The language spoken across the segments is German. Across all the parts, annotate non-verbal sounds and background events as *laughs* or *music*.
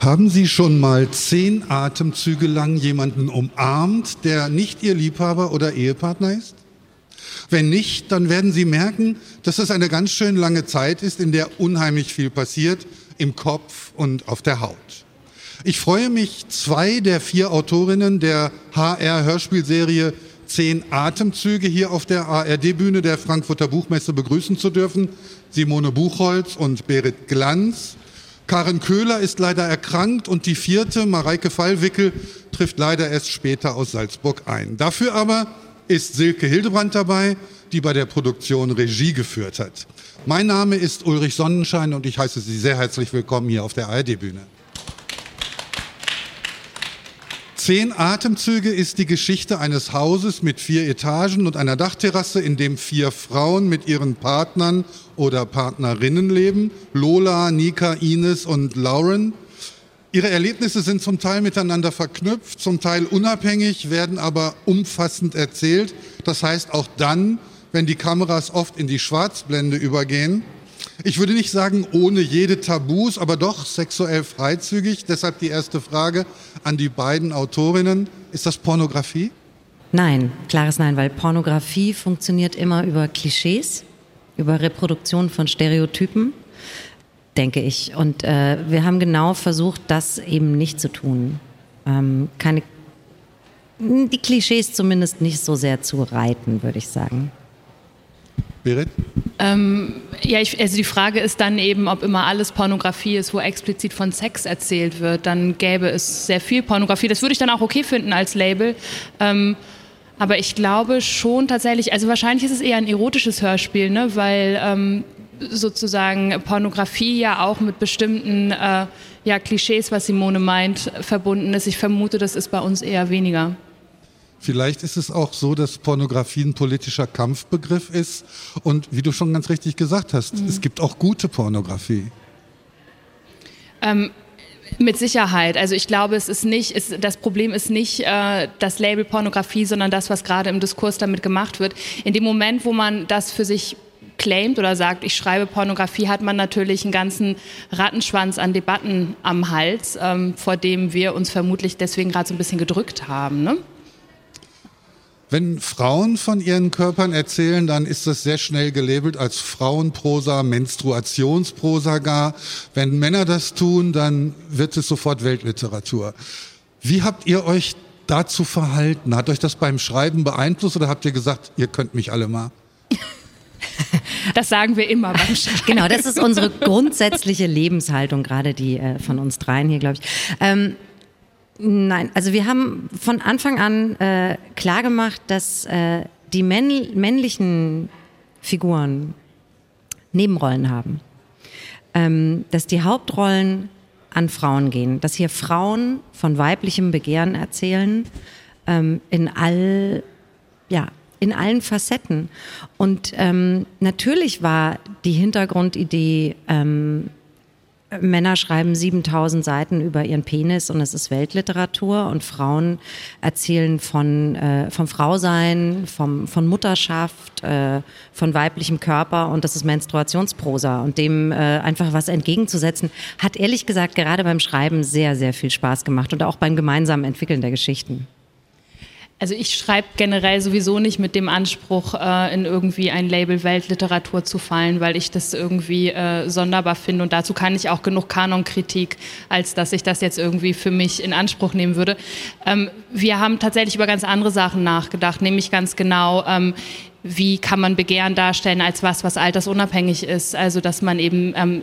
Haben Sie schon mal zehn Atemzüge lang jemanden umarmt, der nicht Ihr Liebhaber oder Ehepartner ist? Wenn nicht, dann werden Sie merken, dass es eine ganz schön lange Zeit ist, in der unheimlich viel passiert, im Kopf und auf der Haut. Ich freue mich, zwei der vier Autorinnen der HR-Hörspielserie Zehn Atemzüge hier auf der ARD-Bühne der Frankfurter Buchmesse begrüßen zu dürfen. Simone Buchholz und Berit Glanz. Karen Köhler ist leider erkrankt und die vierte, Mareike Fallwickel, trifft leider erst später aus Salzburg ein. Dafür aber ist Silke Hildebrand dabei, die bei der Produktion Regie geführt hat. Mein Name ist Ulrich Sonnenschein und ich heiße Sie sehr herzlich willkommen hier auf der ARD-Bühne. Zehn Atemzüge ist die Geschichte eines Hauses mit vier Etagen und einer Dachterrasse, in dem vier Frauen mit ihren Partnern oder Partnerinnen leben. Lola, Nika, Ines und Lauren. Ihre Erlebnisse sind zum Teil miteinander verknüpft, zum Teil unabhängig, werden aber umfassend erzählt. Das heißt auch dann, wenn die Kameras oft in die Schwarzblende übergehen. Ich würde nicht sagen ohne jede Tabus, aber doch sexuell freizügig. Deshalb die erste Frage an die beiden Autorinnen. Ist das Pornografie? Nein, klares Nein, weil Pornografie funktioniert immer über Klischees, über Reproduktion von Stereotypen, denke ich. Und äh, wir haben genau versucht, das eben nicht zu tun. Ähm, keine, die Klischees zumindest nicht so sehr zu reiten, würde ich sagen. Berit? Ähm, ja, ich, also die Frage ist dann eben, ob immer alles Pornografie ist, wo explizit von Sex erzählt wird. Dann gäbe es sehr viel Pornografie. Das würde ich dann auch okay finden als Label. Ähm, aber ich glaube schon tatsächlich, also wahrscheinlich ist es eher ein erotisches Hörspiel, ne? weil ähm, sozusagen Pornografie ja auch mit bestimmten äh, ja, Klischees, was Simone meint, verbunden ist. Ich vermute, das ist bei uns eher weniger. Vielleicht ist es auch so, dass Pornografie ein politischer Kampfbegriff ist. Und wie du schon ganz richtig gesagt hast, mhm. es gibt auch gute Pornografie. Ähm, mit Sicherheit. Also ich glaube, es ist nicht, es, das Problem ist nicht äh, das Label Pornografie, sondern das, was gerade im Diskurs damit gemacht wird. In dem Moment, wo man das für sich claimt oder sagt, ich schreibe Pornografie, hat man natürlich einen ganzen Rattenschwanz an Debatten am Hals, ähm, vor dem wir uns vermutlich deswegen gerade so ein bisschen gedrückt haben. Ne? Wenn Frauen von ihren Körpern erzählen, dann ist das sehr schnell gelabelt als Frauenprosa, Menstruationsprosa gar. Wenn Männer das tun, dann wird es sofort Weltliteratur. Wie habt ihr euch dazu verhalten? Hat euch das beim Schreiben beeinflusst oder habt ihr gesagt, ihr könnt mich alle mal? *laughs* Das sagen wir immer beim Schreiben. *laughs* Genau, das ist unsere grundsätzliche Lebenshaltung, gerade die äh, von uns dreien hier, glaube ich. Ähm, Nein, also wir haben von Anfang an äh, klar gemacht, dass äh, die männ männlichen Figuren Nebenrollen haben. Ähm, dass die Hauptrollen an Frauen gehen, dass hier Frauen von weiblichem Begehren erzählen, ähm, in all, ja, in allen Facetten. Und ähm, natürlich war die Hintergrundidee, ähm, Männer schreiben 7000 Seiten über ihren Penis und es ist Weltliteratur und Frauen erzählen von, äh, vom Frausein, vom, von Mutterschaft, äh, von weiblichem Körper und das ist Menstruationsprosa und dem äh, einfach was entgegenzusetzen, hat ehrlich gesagt gerade beim Schreiben sehr, sehr viel Spaß gemacht und auch beim gemeinsamen Entwickeln der Geschichten. Also ich schreibe generell sowieso nicht mit dem Anspruch, äh, in irgendwie ein Label Weltliteratur zu fallen, weil ich das irgendwie äh, sonderbar finde und dazu kann ich auch genug Kanonkritik, als dass ich das jetzt irgendwie für mich in Anspruch nehmen würde. Ähm, wir haben tatsächlich über ganz andere Sachen nachgedacht, nämlich ganz genau, ähm, wie kann man Begehren darstellen als was, was altersunabhängig ist. Also dass man eben, ähm,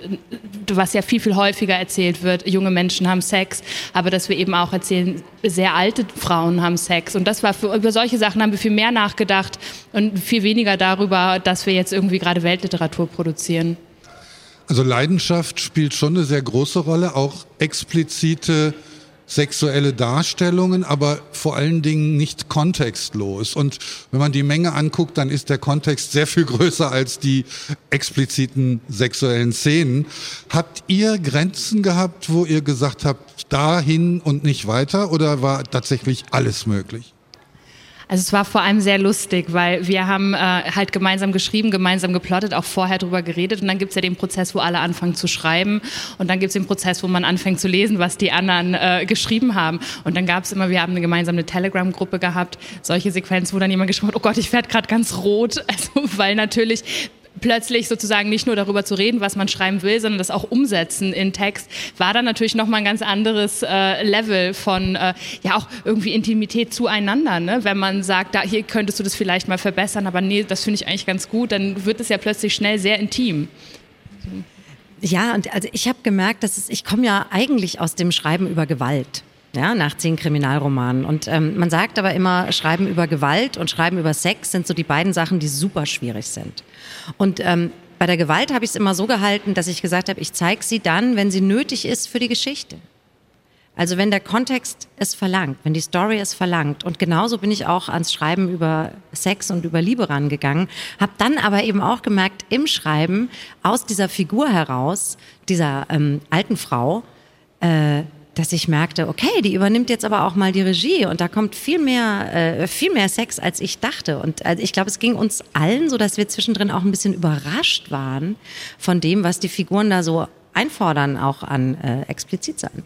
was ja viel, viel häufiger erzählt wird, junge Menschen haben Sex, aber dass wir eben auch erzählen, sehr alte Frauen haben Sex. Und das war für, über solche Sachen haben wir viel mehr nachgedacht und viel weniger darüber, dass wir jetzt irgendwie gerade Weltliteratur produzieren. Also Leidenschaft spielt schon eine sehr große Rolle, auch explizite sexuelle Darstellungen, aber vor allen Dingen nicht kontextlos. Und wenn man die Menge anguckt, dann ist der Kontext sehr viel *laughs* größer als die expliziten sexuellen Szenen. Habt ihr Grenzen gehabt, wo ihr gesagt habt, dahin und nicht weiter oder war tatsächlich alles möglich? Also es war vor allem sehr lustig, weil wir haben äh, halt gemeinsam geschrieben, gemeinsam geplottet, auch vorher drüber geredet. Und dann gibt's ja den Prozess, wo alle anfangen zu schreiben. Und dann gibt's den Prozess, wo man anfängt zu lesen, was die anderen äh, geschrieben haben. Und dann gab's immer, wir haben eine gemeinsame Telegram-Gruppe gehabt, solche Sequenzen, wo dann jemand geschrieben hat, oh Gott, ich werde gerade ganz rot, *laughs* also weil natürlich plötzlich sozusagen nicht nur darüber zu reden, was man schreiben will, sondern das auch umsetzen in Text, war dann natürlich nochmal ein ganz anderes äh, Level von äh, ja auch irgendwie Intimität zueinander. Ne? Wenn man sagt, da hier könntest du das vielleicht mal verbessern, aber nee, das finde ich eigentlich ganz gut, dann wird es ja plötzlich schnell sehr intim. Ja, und also ich habe gemerkt, dass es, ich komme ja eigentlich aus dem Schreiben über Gewalt ja, nach zehn Kriminalromanen. Und ähm, man sagt aber immer, Schreiben über Gewalt und Schreiben über Sex sind so die beiden Sachen, die super schwierig sind. Und ähm, bei der Gewalt habe ich es immer so gehalten, dass ich gesagt habe, ich zeige sie dann, wenn sie nötig ist für die Geschichte. Also wenn der Kontext es verlangt, wenn die Story es verlangt. Und genauso bin ich auch ans Schreiben über Sex und über Liebe rangegangen, habe dann aber eben auch gemerkt, im Schreiben aus dieser Figur heraus, dieser ähm, alten Frau, äh, dass ich merkte, okay, die übernimmt jetzt aber auch mal die Regie und da kommt viel mehr, äh, viel mehr Sex, als ich dachte. Und also ich glaube, es ging uns allen so, dass wir zwischendrin auch ein bisschen überrascht waren von dem, was die Figuren da so einfordern, auch an äh, explizit sein.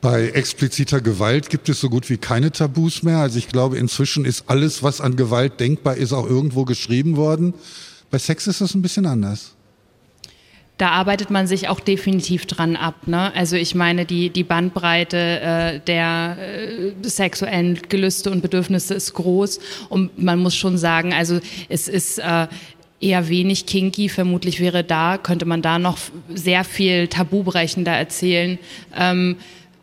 Bei expliziter Gewalt gibt es so gut wie keine Tabus mehr. Also ich glaube, inzwischen ist alles, was an Gewalt denkbar ist, auch irgendwo geschrieben worden. Bei Sex ist das ein bisschen anders da arbeitet man sich auch definitiv dran ab. Ne? Also ich meine, die, die Bandbreite äh, der äh, sexuellen Gelüste und Bedürfnisse ist groß und man muss schon sagen, also es ist äh, eher wenig kinky. Vermutlich wäre da, könnte man da noch sehr viel tabubrechender erzählen. Ähm,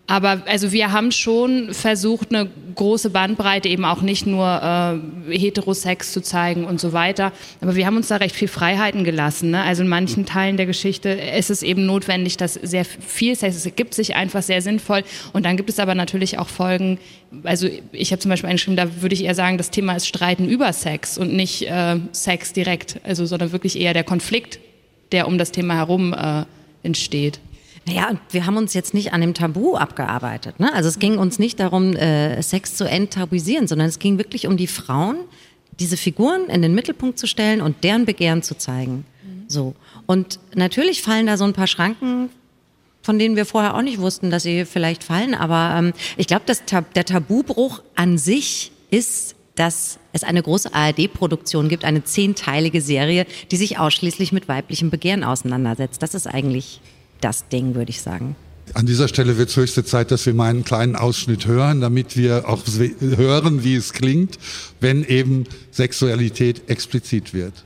aber also wir haben schon versucht, eine große Bandbreite eben auch nicht nur äh, Heterosex zu zeigen und so weiter. Aber wir haben uns da recht viel Freiheiten gelassen. Ne? Also in manchen Teilen der Geschichte ist es eben notwendig, dass sehr viel Sex, es ergibt sich einfach sehr sinnvoll. Und dann gibt es aber natürlich auch Folgen, also ich habe zum Beispiel eingeschrieben, da würde ich eher sagen, das Thema ist Streiten über Sex und nicht äh, Sex direkt, also sondern wirklich eher der Konflikt, der um das Thema herum äh, entsteht. Ja, und wir haben uns jetzt nicht an dem Tabu abgearbeitet. Ne? Also es ging uns nicht darum, äh, Sex zu enttabuisieren, sondern es ging wirklich um die Frauen, diese Figuren in den Mittelpunkt zu stellen und deren Begehren zu zeigen. Mhm. So. Und natürlich fallen da so ein paar Schranken, von denen wir vorher auch nicht wussten, dass sie vielleicht fallen. Aber ähm, ich glaube, Tab der Tabubruch an sich ist dass es eine große ARD-Produktion gibt, eine zehnteilige Serie, die sich ausschließlich mit weiblichem Begehren auseinandersetzt. Das ist eigentlich das Ding, würde ich sagen. An dieser Stelle wird es höchste Zeit, dass wir mal einen kleinen Ausschnitt hören, damit wir auch hören, wie es klingt, wenn eben Sexualität explizit wird.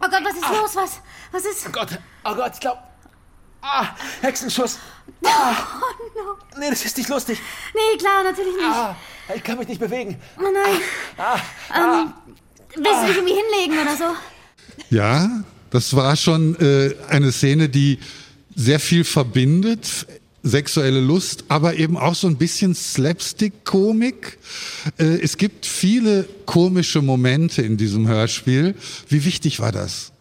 Oh Gott, was ist los? Was? Was ist? Oh Gott, oh Gott, ich glaube. Ah, Hexenschuss. Ah. Oh no. Nee, das ist nicht lustig. Nee, klar, natürlich nicht. Ah, ich kann mich nicht bewegen. Oh nein. Ah, ah, ähm, Willst du dich irgendwie hinlegen oder so? Ja, das war schon äh, eine Szene, die sehr viel verbindet, sexuelle Lust, aber eben auch so ein bisschen Slapstick-Komik. Äh, es gibt viele komische Momente in diesem Hörspiel. Wie wichtig war das?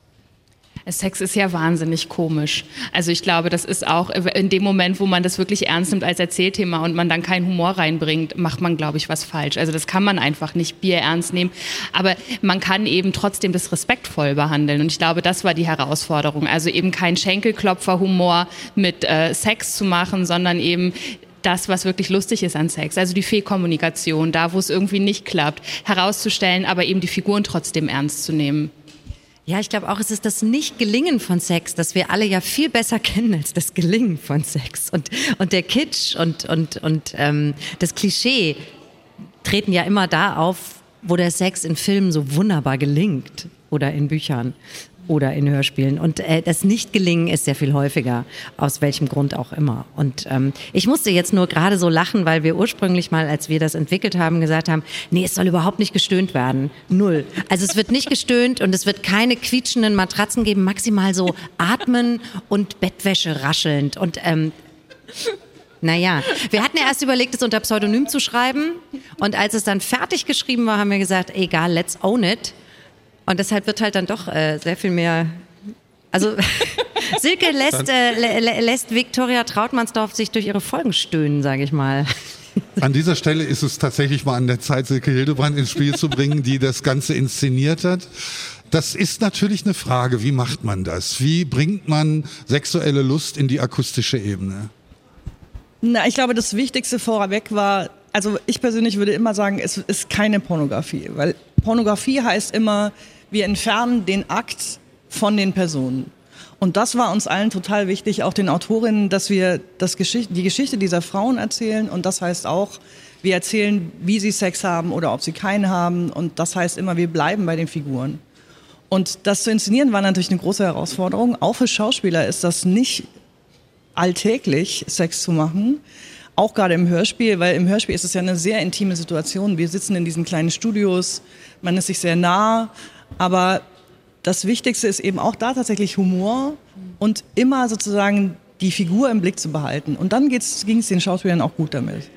Sex ist ja wahnsinnig komisch. Also ich glaube, das ist auch in dem Moment, wo man das wirklich ernst nimmt als Erzählthema und man dann keinen Humor reinbringt, macht man, glaube ich, was falsch. Also das kann man einfach nicht Bier ernst nehmen. Aber man kann eben trotzdem das respektvoll behandeln. Und ich glaube, das war die Herausforderung. Also eben kein Schenkelklopfer-Humor mit äh, Sex zu machen, sondern eben das, was wirklich lustig ist an Sex, also die Fehlkommunikation, da, wo es irgendwie nicht klappt, herauszustellen, aber eben die Figuren trotzdem ernst zu nehmen. Ja, ich glaube auch, es ist das Nicht-Gelingen von Sex, das wir alle ja viel besser *laughs* kennen als das Gelingen von Sex. Und, und der Kitsch und, und, und ähm, das Klischee treten ja immer da auf, wo der Sex in Filmen so wunderbar gelingt oder in Büchern oder in Hörspielen. Und äh, das Nicht-Gelingen ist sehr viel häufiger, aus welchem Grund auch immer. Und ähm, ich musste jetzt nur gerade so lachen, weil wir ursprünglich mal, als wir das entwickelt haben, gesagt haben, nee, es soll überhaupt nicht gestöhnt werden. Null. Also es wird nicht gestöhnt und es wird keine quietschenden Matratzen geben, maximal so atmen und Bettwäsche raschelnd. Und ähm, naja, wir hatten ja erst überlegt, es unter Pseudonym zu schreiben. Und als es dann fertig geschrieben war, haben wir gesagt, egal, let's own it. Und deshalb wird halt dann doch äh, sehr viel mehr Also *laughs* Silke lässt, äh, lä lässt Viktoria Trautmannsdorf sich durch ihre Folgen stöhnen, sage ich mal. *laughs* An dieser Stelle ist es tatsächlich mal an der Zeit, Silke Hildebrand ins Spiel zu bringen, die das Ganze inszeniert hat. Das ist natürlich eine Frage, wie macht man das? Wie bringt man sexuelle Lust in die akustische Ebene? Na, ich glaube, das Wichtigste vorweg war, also ich persönlich würde immer sagen, es ist keine Pornografie, weil Pornografie heißt immer, wir entfernen den Akt von den Personen. Und das war uns allen total wichtig, auch den Autorinnen, dass wir das Geschichte, die Geschichte dieser Frauen erzählen. Und das heißt auch, wir erzählen, wie sie Sex haben oder ob sie keinen haben. Und das heißt immer, wir bleiben bei den Figuren. Und das zu inszenieren war natürlich eine große Herausforderung. Auch für Schauspieler ist das nicht alltäglich, Sex zu machen. Auch gerade im Hörspiel, weil im Hörspiel ist es ja eine sehr intime Situation. Wir sitzen in diesen kleinen Studios, man ist sich sehr nah, aber das Wichtigste ist eben auch da tatsächlich Humor und immer sozusagen die Figur im Blick zu behalten. Und dann ging es den Schauspielern auch gut damit.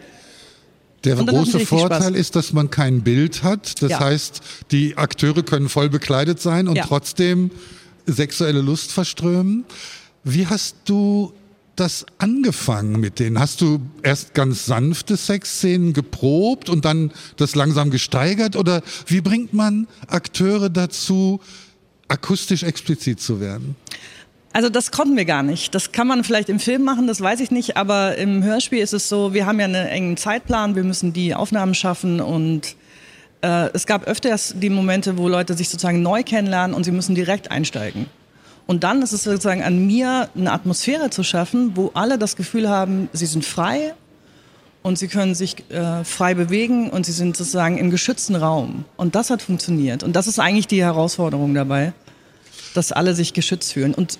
Der große Vorteil ist, dass man kein Bild hat. Das ja. heißt, die Akteure können voll bekleidet sein und ja. trotzdem sexuelle Lust verströmen. Wie hast du das angefangen mit denen? Hast du erst ganz sanfte Sexszenen geprobt und dann das langsam gesteigert? Oder wie bringt man Akteure dazu, akustisch explizit zu werden? Also das konnten wir gar nicht. Das kann man vielleicht im Film machen, das weiß ich nicht, aber im Hörspiel ist es so, wir haben ja einen engen Zeitplan, wir müssen die Aufnahmen schaffen und äh, es gab öfters die Momente, wo Leute sich sozusagen neu kennenlernen und sie müssen direkt einsteigen. Und dann ist es sozusagen an mir, eine Atmosphäre zu schaffen, wo alle das Gefühl haben, sie sind frei und sie können sich äh, frei bewegen und sie sind sozusagen im geschützten Raum. Und das hat funktioniert. Und das ist eigentlich die Herausforderung dabei, dass alle sich geschützt fühlen. Und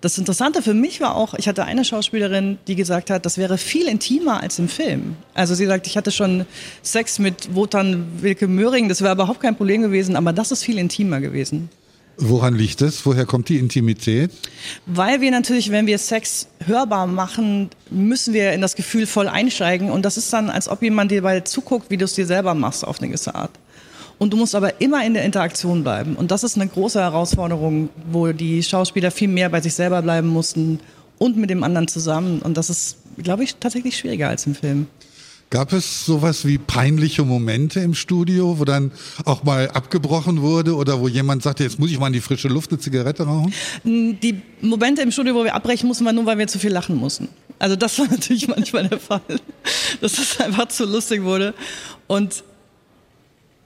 das Interessante für mich war auch, ich hatte eine Schauspielerin, die gesagt hat, das wäre viel intimer als im Film. Also sie sagt, ich hatte schon Sex mit Wotan Wilke Möhring, das wäre überhaupt kein Problem gewesen, aber das ist viel intimer gewesen. Woran liegt es? Woher kommt die Intimität? Weil wir natürlich, wenn wir Sex hörbar machen, müssen wir in das Gefühl voll einsteigen. Und das ist dann, als ob jemand dir dabei zuguckt, wie du es dir selber machst, auf eine gewisse Art. Und du musst aber immer in der Interaktion bleiben. Und das ist eine große Herausforderung, wo die Schauspieler viel mehr bei sich selber bleiben mussten und mit dem anderen zusammen. Und das ist, glaube ich, tatsächlich schwieriger als im Film. Gab es sowas wie peinliche Momente im Studio, wo dann auch mal abgebrochen wurde oder wo jemand sagte, jetzt muss ich mal in die frische Luft eine Zigarette rauchen? Die Momente im Studio, wo wir abbrechen mussten, war nur, weil wir zu viel lachen mussten. Also das war *laughs* natürlich manchmal der Fall, *laughs* dass es einfach zu lustig wurde. Und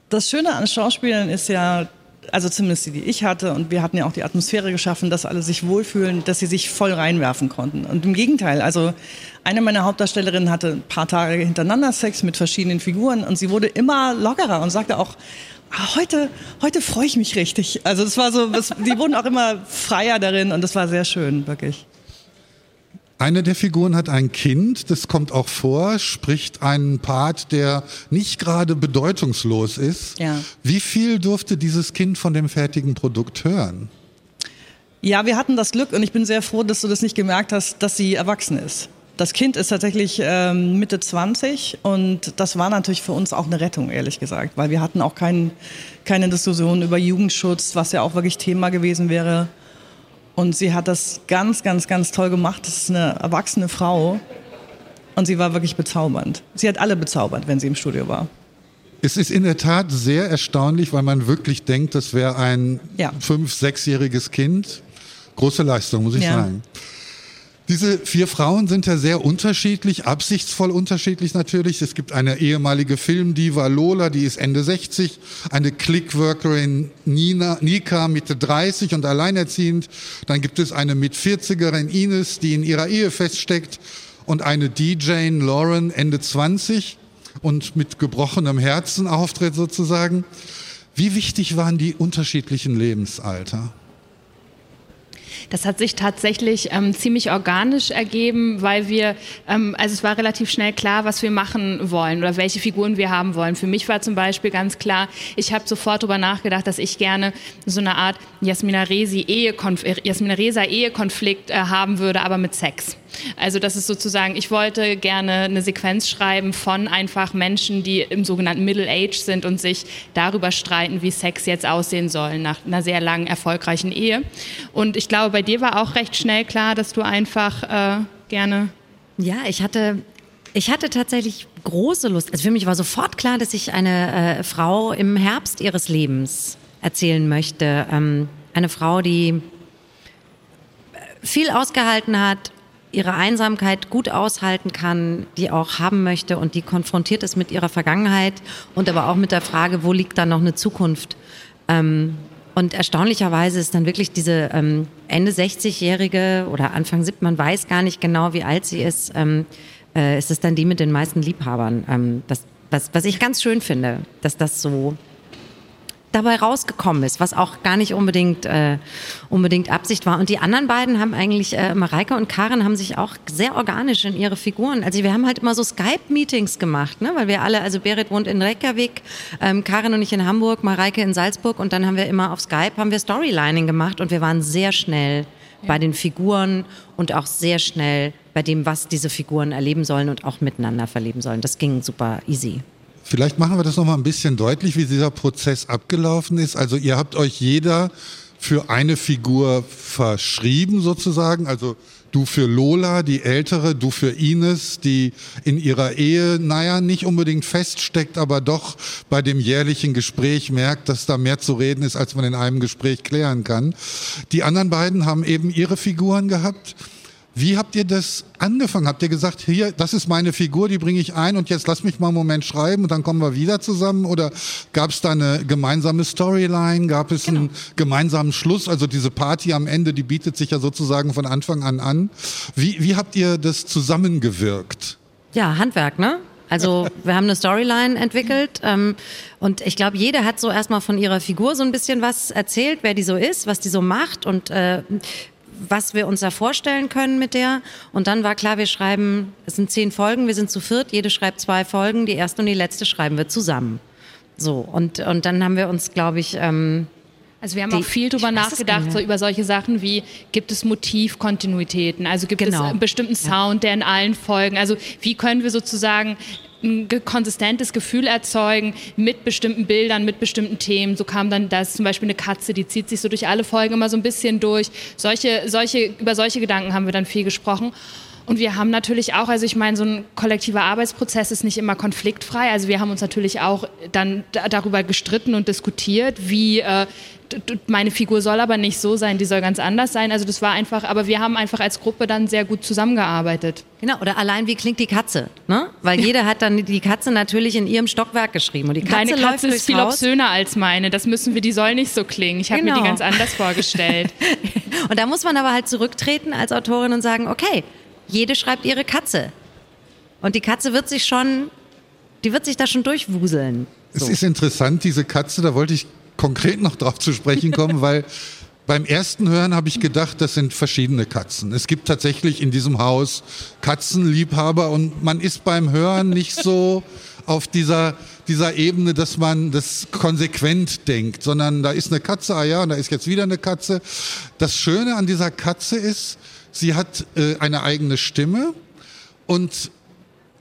das Schöne an Schauspielern ist ja, also zumindest die, die ich hatte, und wir hatten ja auch die Atmosphäre geschaffen, dass alle sich wohlfühlen, dass sie sich voll reinwerfen konnten. Und im Gegenteil, also eine meiner Hauptdarstellerinnen hatte ein paar Tage hintereinander Sex mit verschiedenen Figuren und sie wurde immer lockerer und sagte auch, ah, heute, heute freue ich mich richtig. Also es war so, es, die wurden auch immer freier darin und das war sehr schön, wirklich. Eine der Figuren hat ein Kind, das kommt auch vor, spricht einen Part, der nicht gerade bedeutungslos ist. Ja. Wie viel durfte dieses Kind von dem fertigen Produkt hören? Ja, wir hatten das Glück und ich bin sehr froh, dass du das nicht gemerkt hast, dass sie erwachsen ist. Das Kind ist tatsächlich ähm, Mitte 20 und das war natürlich für uns auch eine Rettung, ehrlich gesagt, weil wir hatten auch kein, keine Diskussion über Jugendschutz, was ja auch wirklich Thema gewesen wäre. Und sie hat das ganz, ganz, ganz toll gemacht. Das ist eine erwachsene Frau. Und sie war wirklich bezaubernd. Sie hat alle bezaubert, wenn sie im Studio war. Es ist in der Tat sehr erstaunlich, weil man wirklich denkt, das wäre ein ja. fünf-, sechsjähriges Kind. Große Leistung, muss ich ja. sagen. Diese vier Frauen sind ja sehr unterschiedlich, absichtsvoll unterschiedlich natürlich. Es gibt eine ehemalige Filmdiva Lola, die ist Ende 60, eine Clickworkerin Nina, Nika Mitte 30 und alleinerziehend. Dann gibt es eine mit 40erin Ines, die in ihrer Ehe feststeckt und eine DJ Lauren Ende 20 und mit gebrochenem Herzen auftritt sozusagen. Wie wichtig waren die unterschiedlichen Lebensalter? Das hat sich tatsächlich ähm, ziemlich organisch ergeben, weil wir, ähm, also es war relativ schnell klar, was wir machen wollen oder welche Figuren wir haben wollen. Für mich war zum Beispiel ganz klar, ich habe sofort darüber nachgedacht, dass ich gerne so eine Art Jasmina Resi Ehekonf Jasmina Reza Ehekonflikt äh, haben würde, aber mit Sex. Also das ist sozusagen, ich wollte gerne eine Sequenz schreiben von einfach Menschen, die im sogenannten Middle Age sind und sich darüber streiten, wie Sex jetzt aussehen soll nach einer sehr langen, erfolgreichen Ehe. Und ich glaube, bei dir war auch recht schnell klar, dass du einfach äh, gerne... Ja, ich hatte ich hatte tatsächlich große Lust. Also für mich war sofort klar, dass ich eine äh, Frau im Herbst ihres Lebens erzählen möchte. Ähm, eine Frau, die viel ausgehalten hat, ihre Einsamkeit gut aushalten kann, die auch haben möchte und die konfrontiert ist mit ihrer Vergangenheit und aber auch mit der Frage, wo liegt da noch eine Zukunft? Ähm, und erstaunlicherweise ist dann wirklich diese ähm, Ende 60-Jährige oder Anfang 70, man weiß gar nicht genau, wie alt sie ist, ähm, äh, ist es dann die mit den meisten Liebhabern. Ähm, das, was, was ich ganz schön finde, dass das so dabei rausgekommen ist, was auch gar nicht unbedingt, äh, unbedingt Absicht war. Und die anderen beiden haben eigentlich, äh, Mareike und Karen haben sich auch sehr organisch in ihre Figuren, also wir haben halt immer so Skype-Meetings gemacht, ne? weil wir alle, also Berit wohnt in Reykjavik, ähm, Karen und ich in Hamburg, Mareike in Salzburg und dann haben wir immer auf Skype, haben wir Storylining gemacht und wir waren sehr schnell ja. bei den Figuren und auch sehr schnell bei dem, was diese Figuren erleben sollen und auch miteinander verleben sollen. Das ging super easy. Vielleicht machen wir das noch mal ein bisschen deutlich, wie dieser Prozess abgelaufen ist. Also ihr habt euch jeder für eine Figur verschrieben sozusagen. Also du für Lola, die ältere, du für Ines, die in ihrer Ehe, naja, nicht unbedingt feststeckt, aber doch bei dem jährlichen Gespräch merkt, dass da mehr zu reden ist, als man in einem Gespräch klären kann. Die anderen beiden haben eben ihre Figuren gehabt. Wie habt ihr das angefangen? Habt ihr gesagt, hier, das ist meine Figur, die bringe ich ein und jetzt lass mich mal einen Moment schreiben und dann kommen wir wieder zusammen? Oder gab es da eine gemeinsame Storyline? Gab es genau. einen gemeinsamen Schluss? Also diese Party am Ende, die bietet sich ja sozusagen von Anfang an an. Wie, wie habt ihr das zusammengewirkt? Ja, Handwerk, ne? Also *laughs* wir haben eine Storyline entwickelt ähm, und ich glaube, jeder hat so erstmal von ihrer Figur so ein bisschen was erzählt, wer die so ist, was die so macht und äh, was wir uns da vorstellen können mit der. Und dann war klar, wir schreiben, es sind zehn Folgen, wir sind zu viert, jede schreibt zwei Folgen, die erste und die letzte schreiben wir zusammen. So, und, und dann haben wir uns, glaube ich, ähm, also wir haben die, auch viel drüber nachgedacht, so über solche Sachen wie, gibt es Motivkontinuitäten? Also gibt genau. es einen bestimmten Sound, der in allen Folgen, also wie können wir sozusagen ein konsistentes Gefühl erzeugen mit bestimmten Bildern, mit bestimmten Themen. So kam dann, da ist zum Beispiel eine Katze, die zieht sich so durch alle Folgen immer so ein bisschen durch. Solche, solche, über solche Gedanken haben wir dann viel gesprochen. Und wir haben natürlich auch, also ich meine, so ein kollektiver Arbeitsprozess ist nicht immer konfliktfrei. Also wir haben uns natürlich auch dann darüber gestritten und diskutiert, wie äh, meine Figur soll aber nicht so sein, die soll ganz anders sein. Also das war einfach, aber wir haben einfach als Gruppe dann sehr gut zusammengearbeitet. Genau, oder allein wie klingt die Katze, ne? Weil jeder hat dann die Katze natürlich in ihrem Stockwerk geschrieben und die Katze Deine Katze ist viel Haus. obszöner als meine, das müssen wir, die soll nicht so klingen. Ich habe genau. mir die genau. ganz anders vorgestellt. *laughs* und da muss man aber halt zurücktreten als Autorin und sagen, okay, jede schreibt ihre Katze. Und die Katze wird sich schon, die wird sich da schon durchwuseln. So. Es ist interessant, diese Katze, da wollte ich konkret noch drauf zu sprechen kommen, *laughs* weil beim ersten Hören habe ich gedacht, das sind verschiedene Katzen. Es gibt tatsächlich in diesem Haus Katzenliebhaber und man ist beim Hören nicht so auf dieser, dieser Ebene, dass man das konsequent denkt, sondern da ist eine Katze, ah ja, und da ist jetzt wieder eine Katze. Das Schöne an dieser Katze ist, sie hat äh, eine eigene Stimme und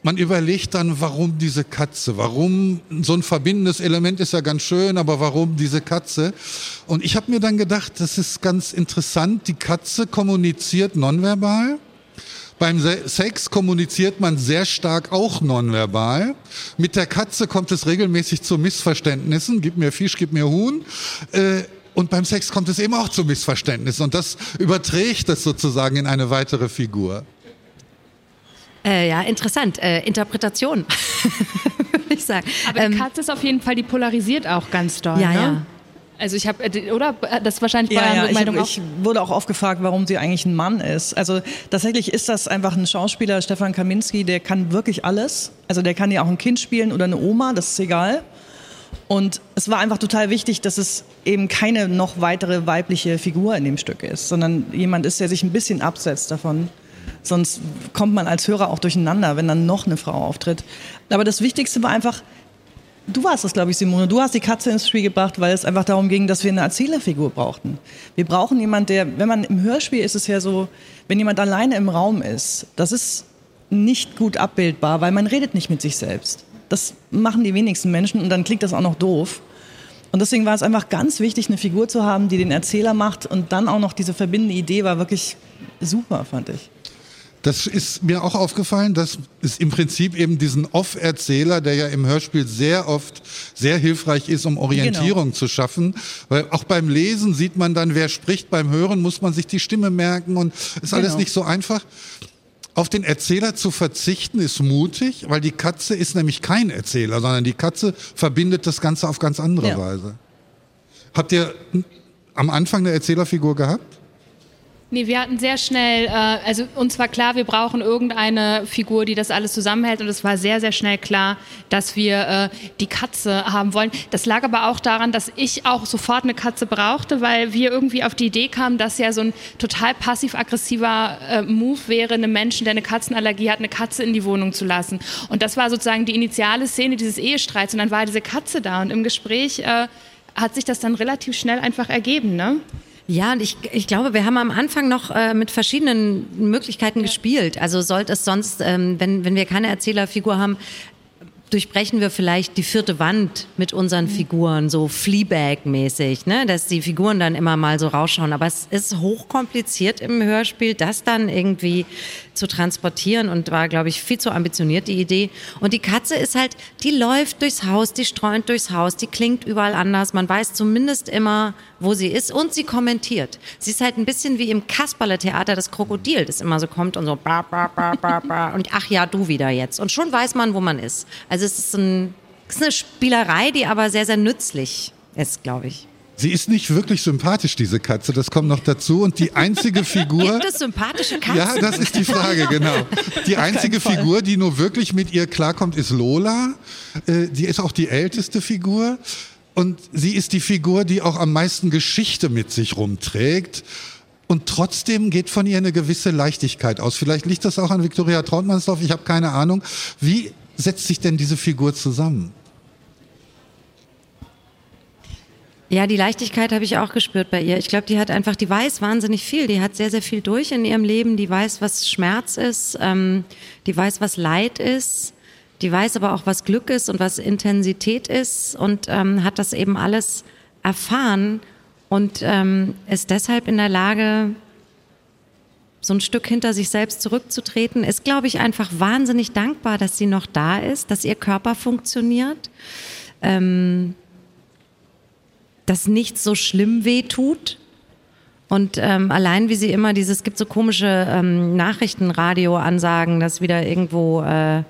man überlegt dann, warum diese Katze? Warum so ein verbindendes Element ist ja ganz schön, aber warum diese Katze? Und ich habe mir dann gedacht, das ist ganz interessant. Die Katze kommuniziert nonverbal. Beim Sex kommuniziert man sehr stark auch nonverbal. Mit der Katze kommt es regelmäßig zu Missverständnissen. Gib mir Fisch, gib mir Huhn. Äh, und beim Sex kommt es eben auch zu Missverständnissen. Und das überträgt es sozusagen in eine weitere Figur. Äh, ja, interessant. Äh, Interpretation, *laughs* würde ich sagen. Aber die ähm, Katze ist auf jeden Fall, die polarisiert auch ganz doll. Ja, ne? ja. Also ich habe, äh, oder? Das ist wahrscheinlich ja, ja, Meinung ich, ich wurde auch oft gefragt, warum sie eigentlich ein Mann ist. Also tatsächlich ist das einfach ein Schauspieler, Stefan Kaminski, der kann wirklich alles. Also der kann ja auch ein Kind spielen oder eine Oma, das ist egal. Und es war einfach total wichtig, dass es eben keine noch weitere weibliche Figur in dem Stück ist, sondern jemand ist, der sich ein bisschen absetzt davon. Sonst kommt man als Hörer auch durcheinander, wenn dann noch eine Frau auftritt. Aber das Wichtigste war einfach, Du warst es, glaube ich, Simone. Du hast die Katze ins Spiel gebracht, weil es einfach darum ging, dass wir eine Erzählerfigur brauchten. Wir brauchen jemanden, der, wenn man im Hörspiel ist es ja so, wenn jemand alleine im Raum ist, das ist nicht gut abbildbar, weil man redet nicht mit sich selbst. Das machen die wenigsten Menschen und dann klingt das auch noch doof. Und deswegen war es einfach ganz wichtig, eine Figur zu haben, die den Erzähler macht und dann auch noch diese verbindende Idee war wirklich super, fand ich. Das ist mir auch aufgefallen, dass es im Prinzip eben diesen Off-Erzähler, der ja im Hörspiel sehr oft sehr hilfreich ist, um Orientierung genau. zu schaffen. Weil auch beim Lesen sieht man dann, wer spricht. Beim Hören muss man sich die Stimme merken und ist genau. alles nicht so einfach. Auf den Erzähler zu verzichten ist mutig, weil die Katze ist nämlich kein Erzähler, sondern die Katze verbindet das Ganze auf ganz andere ja. Weise. Habt ihr am Anfang eine Erzählerfigur gehabt? Nee, wir hatten sehr schnell, äh, also uns war klar, wir brauchen irgendeine Figur, die das alles zusammenhält und es war sehr, sehr schnell klar, dass wir äh, die Katze haben wollen. Das lag aber auch daran, dass ich auch sofort eine Katze brauchte, weil wir irgendwie auf die Idee kamen, dass ja so ein total passiv-aggressiver äh, Move wäre, einem Menschen, der eine Katzenallergie hat, eine Katze in die Wohnung zu lassen. Und das war sozusagen die initiale Szene dieses Ehestreits und dann war diese Katze da und im Gespräch äh, hat sich das dann relativ schnell einfach ergeben, ne? Ja, und ich, ich glaube, wir haben am Anfang noch äh, mit verschiedenen Möglichkeiten ja. gespielt. Also sollte es sonst, ähm, wenn, wenn wir keine Erzählerfigur haben, durchbrechen wir vielleicht die vierte Wand mit unseren mhm. Figuren, so Fleabag-mäßig, ne? dass die Figuren dann immer mal so rausschauen. Aber es ist hochkompliziert im Hörspiel, das dann irgendwie zu transportieren und war, glaube ich, viel zu ambitioniert, die Idee. Und die Katze ist halt, die läuft durchs Haus, die streunt durchs Haus, die klingt überall anders. Man weiß zumindest immer, wo sie ist und sie kommentiert. Sie ist halt ein bisschen wie im Kasperle-Theater das Krokodil, das immer so kommt und so ba, ba, ba, ba, ba, und ach ja, du wieder jetzt. Und schon weiß man, wo man ist. Also es ist, ein, es ist eine Spielerei, die aber sehr, sehr nützlich ist, glaube ich. Sie ist nicht wirklich sympathisch, diese Katze. Das kommt noch dazu. Und die einzige *laughs* Figur. Gibt es sympathische Katzen? Ja, das ist die Frage, genau. *laughs* Die einzige Figur, die nur wirklich mit ihr klarkommt, ist Lola. Äh, die ist auch die älteste Figur. Und sie ist die Figur, die auch am meisten Geschichte mit sich rumträgt. Und trotzdem geht von ihr eine gewisse Leichtigkeit aus. Vielleicht liegt das auch an Viktoria Trautmannsdorf, ich habe keine Ahnung. Wie setzt sich denn diese Figur zusammen? Ja, die Leichtigkeit habe ich auch gespürt bei ihr. Ich glaube, die hat einfach, die weiß wahnsinnig viel. Die hat sehr, sehr viel durch in ihrem Leben. Die weiß, was Schmerz ist. Ähm, die weiß, was Leid ist. Die weiß aber auch, was Glück ist und was Intensität ist und ähm, hat das eben alles erfahren und ähm, ist deshalb in der Lage, so ein Stück hinter sich selbst zurückzutreten, ist, glaube ich, einfach wahnsinnig dankbar, dass sie noch da ist, dass ihr Körper funktioniert. Ähm, dass nichts so schlimm weh tut. Und ähm, allein wie sie immer dieses, es gibt so komische ähm, Nachrichtenradio-Ansagen, dass wieder irgendwo äh,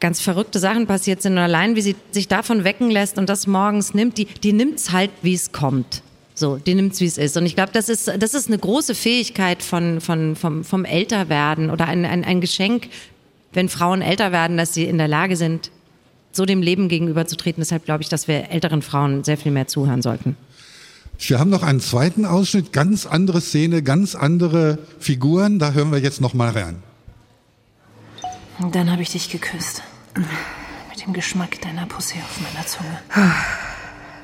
ganz verrückte Sachen passiert sind. Und allein wie sie sich davon wecken lässt und das morgens nimmt, die, die nimmt es halt, wie es kommt. So, die nimmt es, wie es ist. Und ich glaube, das ist, das ist eine große Fähigkeit von, von, vom, vom Älterwerden oder ein, ein, ein Geschenk, wenn Frauen älter werden, dass sie in der Lage sind, so dem Leben gegenüberzutreten. Deshalb glaube ich, dass wir älteren Frauen sehr viel mehr zuhören sollten. Wir haben noch einen zweiten Ausschnitt, ganz andere Szene, ganz andere Figuren. Da hören wir jetzt noch mal rein. Und dann habe ich dich geküsst. Mit dem Geschmack deiner Pussy auf meiner Zunge.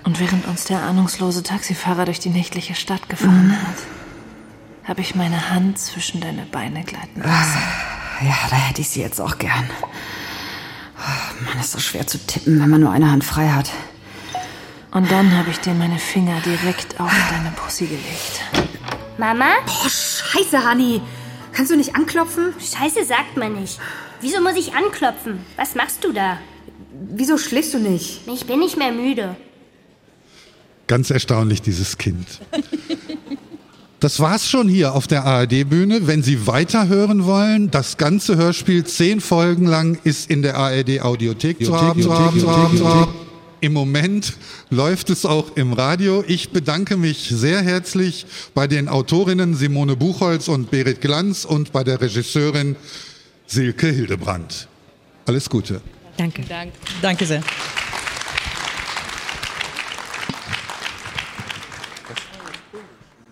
Und während uns der ahnungslose Taxifahrer durch die nächtliche Stadt gefahren hat, habe ich meine Hand zwischen deine Beine gleiten lassen. Ja, da hätte ich sie jetzt auch gern. Oh, Mann, ist so schwer zu tippen, wenn man nur eine Hand frei hat. Und dann habe ich dir meine Finger direkt auf deine Pussy gelegt. Mama? Boah, scheiße, Honey. Kannst du nicht anklopfen? Scheiße sagt man nicht. Wieso muss ich anklopfen? Was machst du da? Wieso schläfst du nicht? Ich bin nicht mehr müde. Ganz erstaunlich, dieses Kind. Das war's schon hier auf der ARD-Bühne. Wenn Sie weiterhören wollen, das ganze Hörspiel zehn Folgen lang ist in der ARD-Audiothek zu haben. Im Moment läuft es auch im Radio. Ich bedanke mich sehr herzlich bei den Autorinnen Simone Buchholz und Berit Glanz und bei der Regisseurin Silke Hildebrand. Alles Gute. Danke. Danke, Danke sehr.